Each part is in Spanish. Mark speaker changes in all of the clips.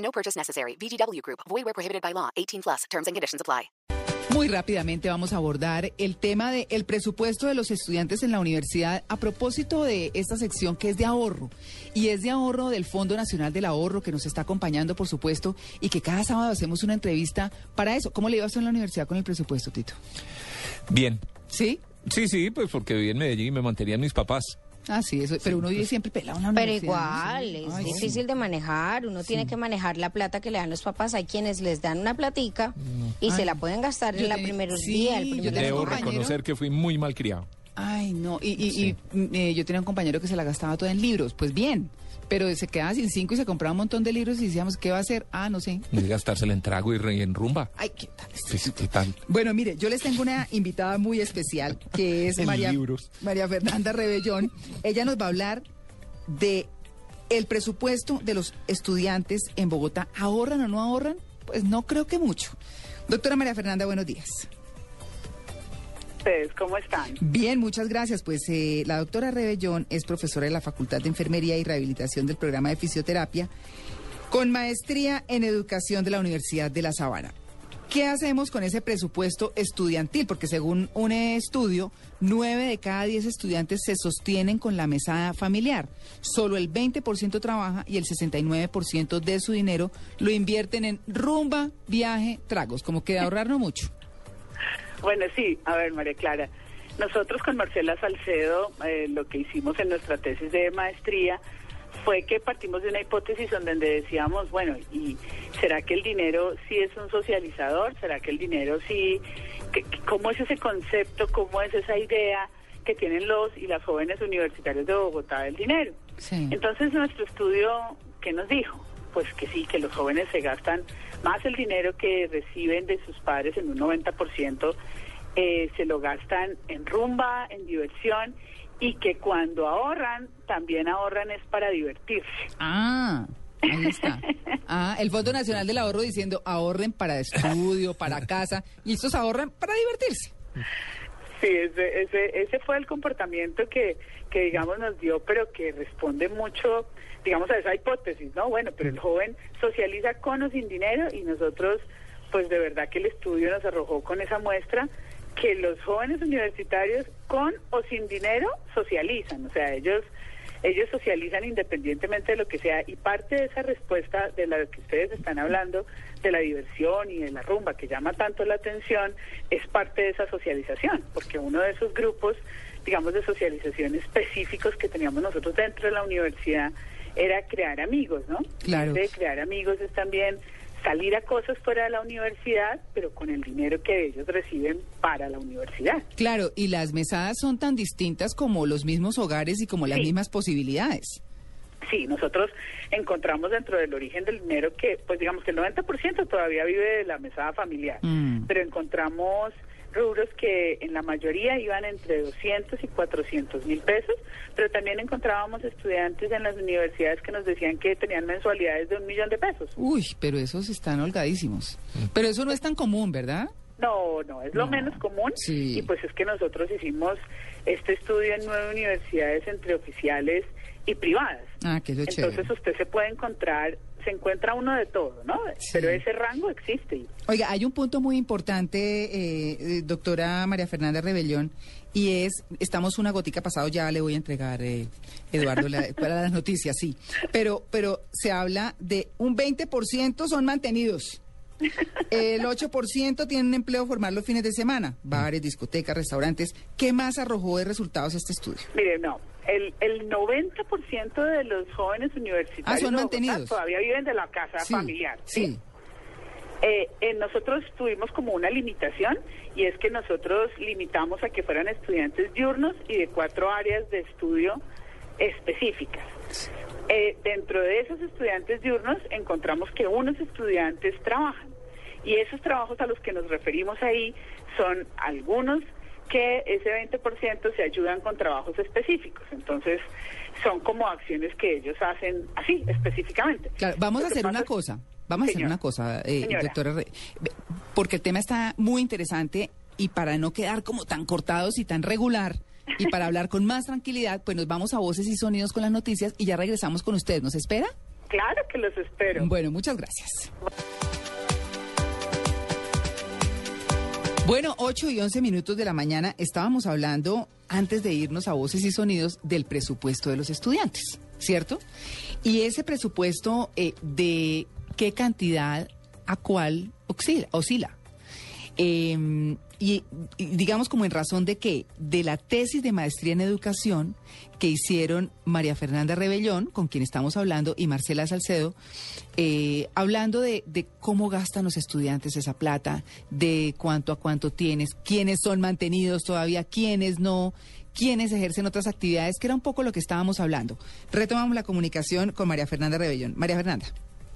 Speaker 1: No purchase necessary. VGW Group. Void where prohibited by law. 18 plus. Terms and conditions apply.
Speaker 2: Muy rápidamente vamos a abordar el tema del presupuesto de los estudiantes en la universidad a propósito de esta sección que es de ahorro. Y es de ahorro del Fondo Nacional del Ahorro que nos está acompañando, por supuesto, y que cada sábado hacemos una entrevista para eso. ¿Cómo le iba a hacer en la universidad con el presupuesto, Tito?
Speaker 3: Bien.
Speaker 2: ¿Sí?
Speaker 3: Sí, sí, pues porque viví en Medellín y me mantenían mis papás.
Speaker 2: Ah, sí, eso, pero uno vive siempre pelado en la
Speaker 4: Pero igual,
Speaker 2: ¿no?
Speaker 4: es
Speaker 2: Ay, sí.
Speaker 4: difícil de manejar. Uno tiene que manejar la plata que le dan los papás. Hay quienes les dan una platica y se
Speaker 2: Ay,
Speaker 4: la pueden gastar
Speaker 2: yo
Speaker 4: en la
Speaker 2: tenía-
Speaker 4: primeros
Speaker 2: sí,
Speaker 4: días.
Speaker 2: yo
Speaker 4: primer
Speaker 3: Debo reconocer que fui muy mal criado.
Speaker 2: Ay, no. Y, y- y, eh, yo tenía un compañero que se la gastaba toda en libros. Pues bien, pero se quedaba sin cinco y se compraba un montón de libros y decíamos, ¿qué va a hacer? Ah, no sé.
Speaker 3: Y gastársela en trago y re- en rumba.
Speaker 2: Ay, ¿qué tal? este
Speaker 3: Pues, ¿Qué tal?
Speaker 2: Bueno, mire, yo les tengo una invitada muy especial que es María,
Speaker 3: libros.
Speaker 2: María Fernanda Rebellón. Ella nos va a hablar de el presupuesto de los estudiantes en Bogotá. ¿Ahorran o no ahorran? Pues no creo que mucho. Doctora María Fernanda, buenos días.
Speaker 5: Cómo están?
Speaker 2: Bien, muchas gracias. Pues eh, la doctora Rebellón es profesora de la Facultad de Enfermería y Rehabilitación del programa de fisioterapia con maestría en educación de la Universidad de La Sabana. ¿Qué hacemos con ese presupuesto estudiantil? Porque según un estudio, nueve de cada diez estudiantes se sostienen con la mesada familiar. Solo el 20% trabaja y el 69% de su dinero lo invierten en rumba, viaje, tragos. Como que de ahorrar no mucho.
Speaker 5: Bueno, sí, a ver, María Clara. Nosotros con Marcela Salcedo, eh, lo que hicimos en nuestra tesis de maestría fue que partimos de una hipótesis donde decíamos, bueno, ¿y será que el dinero sí es un socializador? ¿Será que el dinero sí... ¿Cómo es ese concepto? ¿Cómo es esa idea que tienen los y las jóvenes universitarios de Bogotá del dinero?
Speaker 2: Sí.
Speaker 5: Entonces nuestro estudio, ¿qué nos dijo? Pues que sí, que los jóvenes se gastan más el dinero que reciben de sus padres en un 90%, eh, se lo gastan en rumba, en diversión y que cuando ahorran, también ahorran es para divertirse.
Speaker 2: Ah, ahí está. Ah, el Fondo Nacional del Ahorro diciendo ahorren para estudio, para casa, y estos ahorran para divertirse.
Speaker 5: Sí, ese, ese, ese fue el comportamiento que, que, digamos, nos dio, pero que responde mucho, digamos, a esa hipótesis, ¿no? Bueno, pero el joven socializa con o sin dinero y nosotros, pues de verdad que el estudio nos arrojó con esa muestra que los jóvenes universitarios con o sin dinero socializan, o sea, ellos ellos socializan independientemente de lo que sea y parte de esa respuesta de la que ustedes están hablando, de la diversión y de la rumba que llama tanto la atención, es parte de esa socialización, porque uno de esos grupos, digamos, de socialización específicos que teníamos nosotros dentro de la universidad era crear amigos, ¿no?
Speaker 2: Claro.
Speaker 5: De crear amigos es también salir a cosas fuera de la universidad, pero con el dinero que ellos reciben para la universidad.
Speaker 2: Claro, y las mesadas son tan distintas como los mismos hogares y como las
Speaker 5: Sí.
Speaker 2: mismas posibilidades.
Speaker 5: Sí, nosotros encontramos dentro del origen del dinero que, pues digamos que el 90% todavía vive de la mesada familiar,
Speaker 2: Mm.
Speaker 5: pero encontramos rubros que en la mayoría iban entre 200 y 400 mil pesos, pero también encontrábamos estudiantes en las universidades que nos decían que tenían mensualidades de un millón de pesos.
Speaker 2: Uy, pero esos están holgadísimos. Pero eso no es tan común, ¿verdad?
Speaker 5: No, no, es lo
Speaker 2: No,
Speaker 5: menos común.
Speaker 2: sí.
Speaker 5: Y pues es que nosotros hicimos este estudio en nueve universidades entre oficiales y privadas.
Speaker 2: Ah, que es
Speaker 5: Entonces
Speaker 2: chévere.
Speaker 5: usted se puede encontrar, se encuentra uno de todo, ¿no?
Speaker 2: Sí.
Speaker 5: Pero ese rango existe.
Speaker 2: Oiga, hay un punto muy importante, eh, eh, doctora María Fernanda Rebellón, y es, estamos una gotica pasado, ya le voy a entregar, eh, Eduardo, la- para las noticias, sí. Pero, pero se habla de un 20% son mantenidos. El 8% tienen empleo formal los fines de semana, bares, discotecas, restaurantes. ¿Qué más arrojó de resultados este estudio?
Speaker 5: Mire, no, el, el 90% de los jóvenes universitarios
Speaker 2: Ah, son mantenidos.
Speaker 5: todavía viven de la casa
Speaker 2: Sí,
Speaker 5: familiar.
Speaker 2: sí.
Speaker 5: Eh, eh, nosotros tuvimos como una limitación y es que nosotros limitamos a que fueran estudiantes diurnos y de cuatro áreas de estudio específicas. Eh, dentro de esos estudiantes diurnos encontramos que unos estudiantes trabajan y esos trabajos a los que nos referimos ahí son algunos que ese 20% se ayudan con trabajos específicos. Entonces, son como acciones que ellos hacen así, específicamente.
Speaker 2: Claro, vamos a hacer una cosa. Vamos a hacer una cosa, eh, doctora porque el tema está muy interesante y para no quedar como tan cortados y tan regular y para hablar con más tranquilidad, pues nos vamos a voces y sonidos con las noticias y ya regresamos con ustedes. ¿Nos espera?
Speaker 5: Claro que los espero.
Speaker 2: Bueno, muchas gracias. Bueno, 8 y 11 minutos de la mañana estábamos hablando, antes de irnos a voces y sonidos, del presupuesto de los estudiantes, ¿cierto? Y ese presupuesto, eh, ¿de qué cantidad a cuál oscila? oscila? Eh, y, y digamos como en razón de qué, de la tesis de maestría en educación que hicieron María Fernanda Rebellón, con quien estamos hablando, y Marcela Salcedo, eh, hablando de, de cómo gastan los estudiantes esa plata, de cuánto a cuánto tienes, quiénes son mantenidos todavía, quiénes no, quiénes ejercen otras actividades, que era un poco lo que estábamos hablando. Retomamos la comunicación con María Fernanda Rebellón. María Fernanda.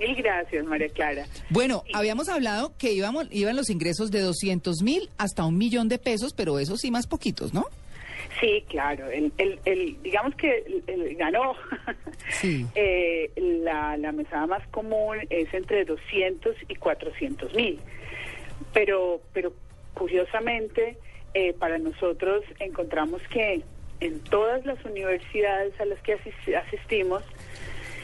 Speaker 5: Mil gracias, María Clara.
Speaker 2: Bueno, habíamos hablado que íbamos, iban los ingresos de 200 mil hasta un millón de pesos, pero eso sí más poquitos, ¿no?
Speaker 5: Sí, claro. El, el, el- digamos que el, ganó.
Speaker 2: Sí.
Speaker 5: Eh, la, la mesada más común es entre 200 y 400 mil. Pero, pero curiosamente, eh, para nosotros encontramos que en todas las universidades a las que asis- asistimos,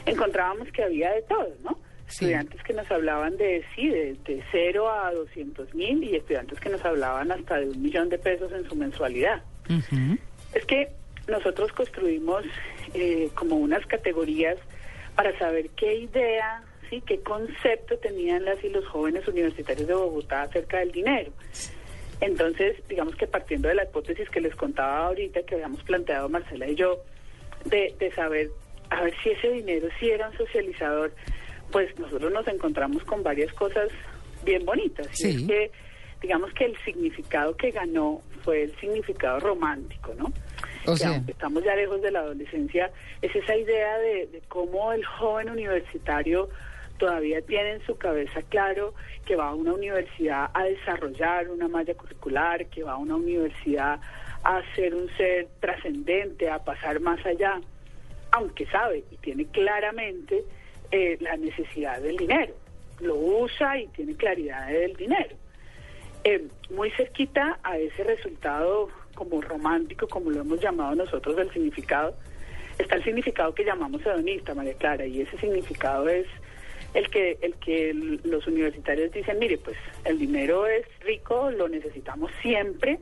Speaker 5: encontrábamos que había de todo, ¿no?
Speaker 2: Sí.
Speaker 5: Estudiantes que nos hablaban de, sí, de, de 0 a 200 mil y estudiantes que nos hablaban hasta de un millón de pesos en su mensualidad. Es que nosotros construimos eh, como unas categorías para saber qué idea, sí, qué concepto tenían las y los jóvenes universitarios de Bogotá acerca del dinero. Entonces, digamos que partiendo de la hipótesis que les contaba ahorita, que habíamos planteado Marcela y yo, de, de saber, a ver si ese dinero sí era un socializador, pues nosotros nos encontramos con varias cosas bien bonitas. Y es que, digamos que el significado que ganó fue el significado romántico, ¿no?
Speaker 2: O
Speaker 5: que
Speaker 2: sea.
Speaker 5: aunque estamos ya lejos de la adolescencia, es esa idea de, de cómo el joven universitario todavía tiene en su cabeza claro que va a una universidad a desarrollar una malla curricular, que va a una universidad a ser un ser trascendente, a pasar más allá, aunque sabe y tiene claramente eh, la necesidad del dinero, lo usa y tiene claridad del dinero. Eh, muy cerquita a ese resultado como romántico, como lo hemos llamado nosotros del significado, está el significado que llamamos hedonista, María Clara, y ese significado es el que el que los universitarios dicen, mire, pues el dinero es rico, lo necesitamos siempre,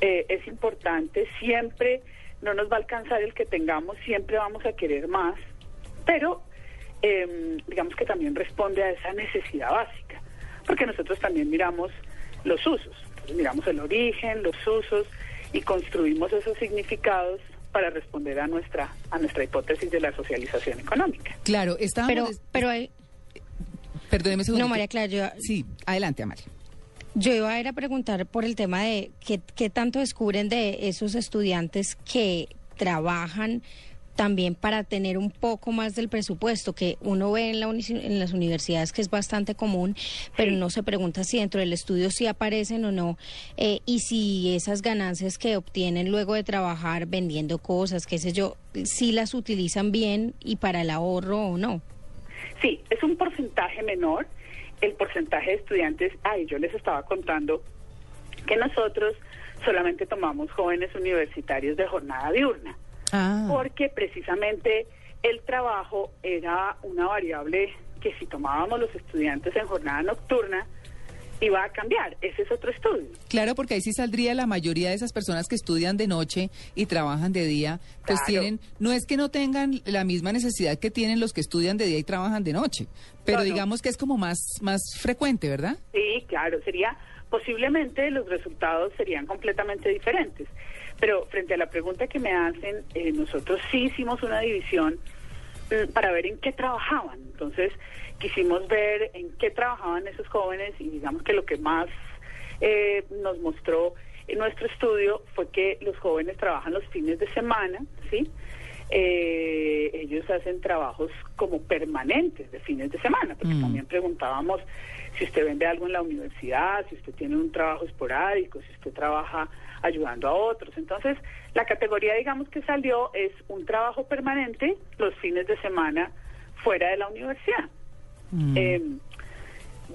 Speaker 5: eh, es importante, siempre no nos va a alcanzar el que tengamos, siempre vamos a querer más, pero eh, digamos que también responde a esa necesidad básica, porque nosotros también miramos los usos, Entonces, miramos el origen, los usos y construimos esos significados para responder a nuestra a nuestra hipótesis de la socialización económica.
Speaker 2: Claro, estábamos...
Speaker 4: Pero, pero hay-
Speaker 2: Perdóneme un segundo.
Speaker 4: no, María Clara, yo,
Speaker 2: Sí, adelante, Amalia.
Speaker 4: yo iba a ir a preguntar por el tema de qué, qué tanto descubren de esos estudiantes que trabajan también para tener un poco más del presupuesto que uno ve en, la en las universidades que es bastante común, pero
Speaker 5: Sí.
Speaker 4: no se pregunta si dentro del estudio sí aparecen o no eh, y si esas ganancias que obtienen luego de trabajar vendiendo cosas, qué sé yo, si las utilizan bien y para el ahorro o no.
Speaker 5: Sí, es un porcentaje menor. El porcentaje de estudiantes, ay, yo les estaba contando que nosotros solamente tomamos jóvenes universitarios de jornada diurna,
Speaker 2: Ah,
Speaker 5: porque precisamente el trabajo era una variable que si tomábamos los estudiantes en jornada nocturna, iba a cambiar. Ese es otro estudio.
Speaker 2: claro, porque ahí sí saldría la mayoría de esas personas que estudian de noche y trabajan de día, pues
Speaker 5: Claro.
Speaker 2: tienen, no es que no tengan la misma necesidad que tienen los que estudian de día y trabajan de noche, pero
Speaker 5: No, no.
Speaker 2: digamos que es como más, más frecuente, ¿verdad?
Speaker 5: Sí, claro, sería posiblemente los resultados serían completamente diferentes. Pero frente a la pregunta que me hacen, eh, nosotros sí hicimos una división mm, para ver en qué trabajaban. Entonces, quisimos ver en qué trabajaban esos jóvenes y digamos que lo que más eh, nos mostró en nuestro estudio fue que los jóvenes trabajan los fines de semana, ¿sí? eh, ellos hacen trabajos como permanentes de fines de semana, porque
Speaker 2: Mm.
Speaker 5: también preguntábamos si usted vende algo en la universidad, si usted tiene un trabajo esporádico, si usted trabaja ayudando a otros. Entonces, la categoría, digamos, que salió es un trabajo permanente los fines de semana fuera de la universidad.
Speaker 2: Mm.
Speaker 5: Eh,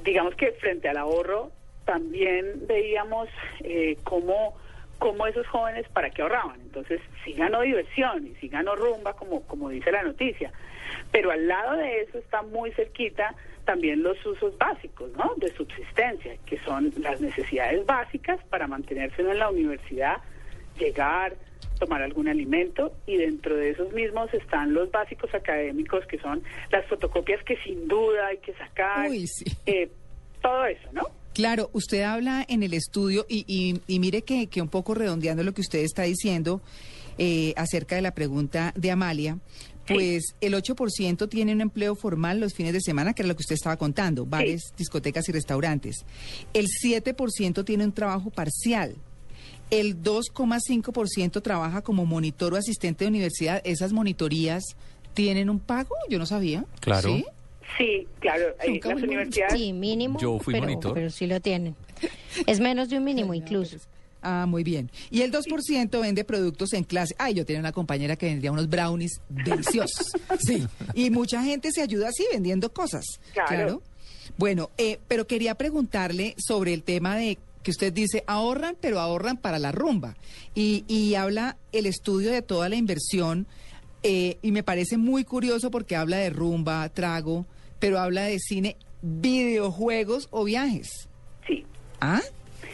Speaker 5: digamos que frente al ahorro también veíamos eh, cómo, cómo esos jóvenes para qué ahorraban. Entonces, sí ganó diversión y sí ganó rumba, como, como dice la noticia. Pero al lado de eso está muy cerquita también los usos básicos, ¿no? De subsistencia, que son las necesidades básicas para mantenerse en la universidad, llegar, tomar algún alimento y dentro de esos mismos están los básicos académicos que son las fotocopias que sin duda hay que sacar,
Speaker 2: Uy, sí.
Speaker 5: eh, todo eso, ¿no?
Speaker 2: Claro, usted habla en el estudio y, y- y mire que, que un poco redondeando lo que usted está diciendo eh, acerca de la pregunta de Amalia, pues el 8% tiene un empleo formal los fines de semana, que era lo que usted estaba contando, bares, discotecas y restaurantes. El 7% tiene un trabajo parcial. El 2,5% trabaja como monitor o asistente de universidad. ¿Esas monitorías tienen un pago? Yo no sabía.
Speaker 3: Claro.
Speaker 2: ¿Sí?
Speaker 5: Sí, claro, eh, las universidades...
Speaker 4: Sí, mínimo,
Speaker 3: Yo fui
Speaker 4: pero,
Speaker 3: monitor.
Speaker 4: pero sí lo tienen. Es menos de un mínimo incluso.
Speaker 2: Ah, muy bien. Y el 2% vende productos en clase. Ay, yo tenía una compañera que vendía unos brownies deliciosos. Sí. Y mucha gente se ayuda así vendiendo cosas.
Speaker 5: Claro.
Speaker 2: Bueno, eh, pero quería preguntarle sobre el tema de que usted dice ahorran, pero ahorran para la rumba. Y, y habla el estudio de toda la inversión. eh, y me parece muy curioso porque habla de rumba, trago, pero habla de cine, videojuegos o viajes.
Speaker 5: Sí,
Speaker 2: ¿Ah?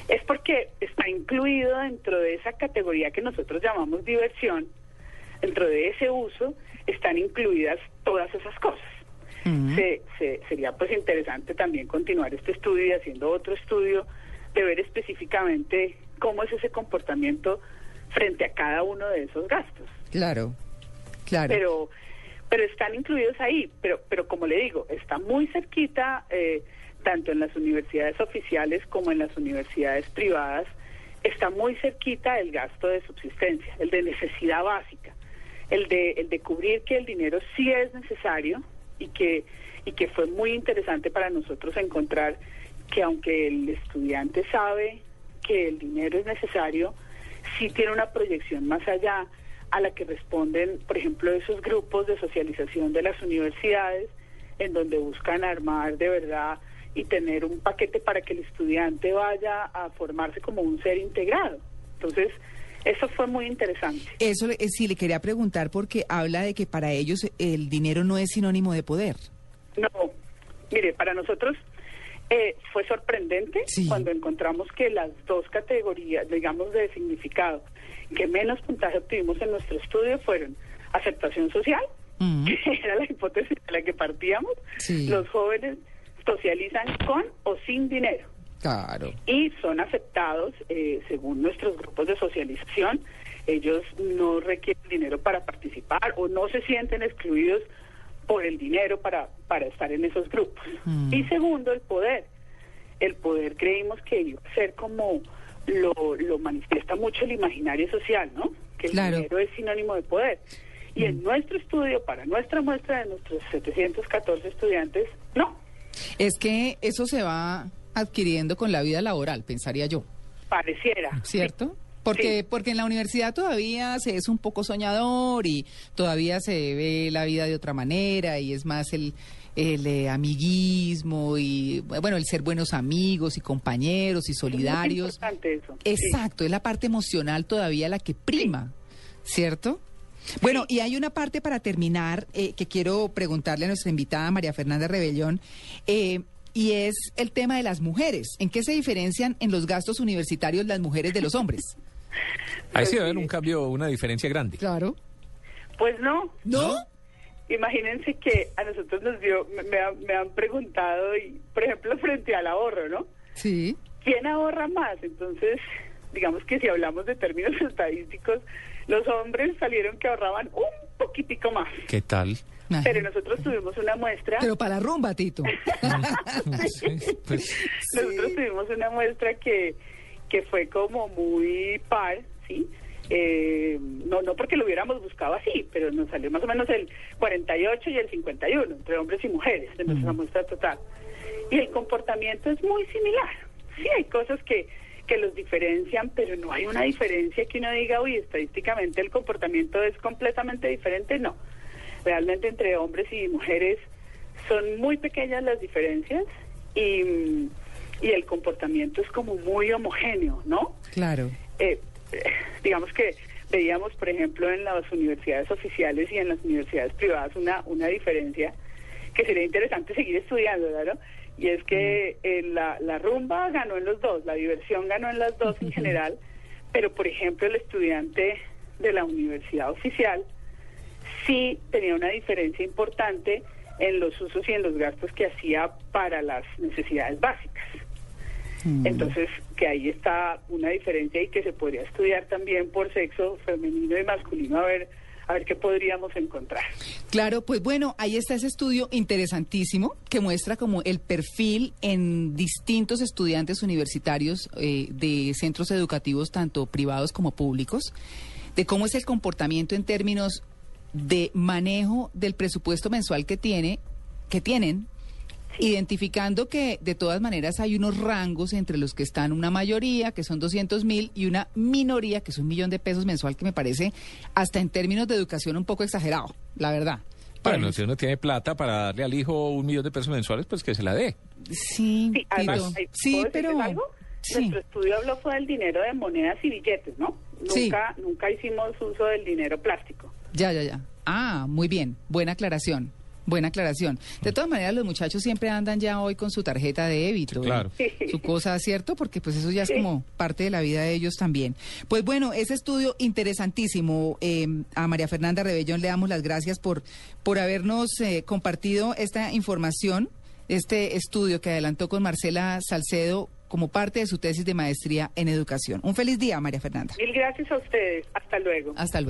Speaker 5: Es porque está incluido dentro de esa categoría que nosotros llamamos diversión, dentro de ese uso están incluidas todas esas cosas. Se- se- sería pues interesante también continuar este estudio y haciendo otro estudio de ver específicamente cómo es ese comportamiento frente a cada uno de esos gastos.
Speaker 2: Claro, claro.
Speaker 5: Pero pero están incluidos ahí, pero pero como le digo, está muy cerquita eh, tanto en las universidades oficiales como en las universidades privadas, está muy cerquita el gasto de subsistencia, el de necesidad básica, el de el de cubrir que el dinero sí es necesario y que y que fue muy interesante para nosotros encontrar que aunque el estudiante sabe que el dinero es necesario, sí tiene una proyección más allá a la que responden, por ejemplo, esos grupos de socialización de las universidades, en donde buscan armar de verdad y tener un paquete para que el estudiante vaya a formarse como un ser integrado. Entonces, eso fue muy interesante.
Speaker 2: Eso eh, sí le quería preguntar porque habla de que para ellos el dinero no es sinónimo de poder.
Speaker 5: No, mire, para nosotros eh, fue sorprendente
Speaker 2: Sí.
Speaker 5: cuando encontramos que las dos categorías, digamos, de significado que menos puntaje obtuvimos en nuestro estudio fueron aceptación social,
Speaker 2: Mm.
Speaker 5: que era la hipótesis de la que partíamos,
Speaker 2: Sí.
Speaker 5: los jóvenes socializan con o sin dinero
Speaker 2: Claro.
Speaker 5: y son aceptados eh, según nuestros grupos de socialización. Ellos no requieren dinero para participar o no se sienten excluidos por el dinero para, para estar en esos grupos.
Speaker 2: Mm.
Speaker 5: Y segundo, el poder. El poder creímos que iba a ser como lo, lo manifiesta mucho el imaginario social, ¿no? Que el
Speaker 2: Claro.
Speaker 5: dinero es sinónimo de poder. Y en nuestro estudio, para nuestra muestra de nuestros 714 estudiantes, no.
Speaker 2: Es que eso se va adquiriendo con la vida laboral, pensaría yo,
Speaker 5: Pareciera.
Speaker 2: ¿cierto? Porque,
Speaker 5: Sí.
Speaker 2: porque en la universidad todavía se es un poco soñador y todavía se ve la vida de otra manera y es más el, el eh, amiguismo y, bueno, el ser buenos amigos y compañeros y
Speaker 5: Es muy
Speaker 2: solidarios.
Speaker 5: importante eso. Sí.
Speaker 2: Exacto, es la parte emocional todavía la que prima, ¿cierto? Bueno, y hay una parte para terminar eh, que quiero preguntarle a nuestra invitada María Fernanda Rebellón, eh, y es el tema de las mujeres. ¿En qué se diferencian en los gastos universitarios las mujeres de los hombres?
Speaker 3: Ahí sí
Speaker 5: Pues
Speaker 3: va a haber un cambio, una diferencia grande.
Speaker 2: Claro.
Speaker 5: Pues no.
Speaker 2: ¿No?
Speaker 5: Imagínense que a nosotros nos dio, me, me han, me han preguntado, y, por ejemplo, frente al ahorro, ¿no?
Speaker 2: Sí.
Speaker 5: ¿Quién ahorra más? Entonces, digamos que si hablamos de términos estadísticos, los hombres salieron que ahorraban un poquitico más.
Speaker 3: ¿Qué tal?
Speaker 5: Pero nosotros tuvimos una muestra,
Speaker 2: Pero para rumba, Tito.
Speaker 3: Sí, pues,
Speaker 5: nosotros tuvimos una muestra que, que fue como muy par, ¿sí? eh, no, no porque lo hubiéramos buscado así, pero nos salió más o menos el 48 y el 51 entre hombres y mujeres de nuestra muestra total. Y el comportamiento es muy similar. Sí, hay cosas que, que los diferencian, pero no hay una diferencia que uno diga, uy, estadísticamente el comportamiento es completamente diferente. No, realmente entre hombres y mujeres son muy pequeñas las diferencias y, y el comportamiento es como muy homogéneo, ¿no?
Speaker 2: Claro.
Speaker 5: Eh, digamos que veíamos, por ejemplo, en las universidades oficiales y en las universidades privadas una, una diferencia que sería interesante seguir estudiando, ¿verdad? Y es que eh, la, la rumba ganó en los dos, la diversión ganó en las dos en general, pero por ejemplo el estudiante de la universidad oficial sí tenía una diferencia importante en los usos y en los gastos que hacía para las necesidades básicas. Entonces, que ahí está una diferencia y que se podría estudiar también por sexo femenino y masculino a ver a ver qué podríamos encontrar.
Speaker 2: Claro, pues bueno, ahí está ese estudio interesantísimo que muestra como el perfil en distintos estudiantes universitarios eh, de centros educativos, tanto privados como públicos, de cómo es el comportamiento en términos de manejo del presupuesto mensual que tiene, que tienen, identificando que de todas maneras hay unos rangos entre los que están una mayoría, que son 200 mil, y una minoría, que es un millón de pesos mensual, que me parece hasta en términos de educación un poco exagerado, la verdad. Para
Speaker 3: Bueno, si uno tiene plata para darle al hijo un millón de pesos mensuales, pues que se la dé.
Speaker 2: Sí,
Speaker 5: Sí, además,
Speaker 2: Tito.
Speaker 5: ahí,
Speaker 2: sí,
Speaker 5: ¿puedo
Speaker 2: pero...
Speaker 5: algo?
Speaker 2: Sí.
Speaker 5: Nuestro estudio habló fue del dinero de monedas y billetes, ¿no?
Speaker 2: Sí.
Speaker 5: Nunca, nunca hicimos uso del dinero plástico.
Speaker 2: Ya, ya, ya. Ah, muy bien. Buena aclaración. Buena aclaración. De todas maneras, los muchachos siempre andan ya hoy con su tarjeta de débito.
Speaker 3: Claro.
Speaker 2: y Su cosa, ¿cierto? Porque pues eso ya es como parte de la vida de ellos también. Pues bueno, ese estudio interesantísimo. Eh, a María Fernanda Rebellón le damos las gracias por, por habernos eh, compartido esta información, este estudio que adelantó con Marcela Salcedo como parte de su tesis de maestría en educación. Un feliz día, María Fernanda.
Speaker 5: Mil gracias a ustedes. Hasta luego.
Speaker 2: Hasta luego.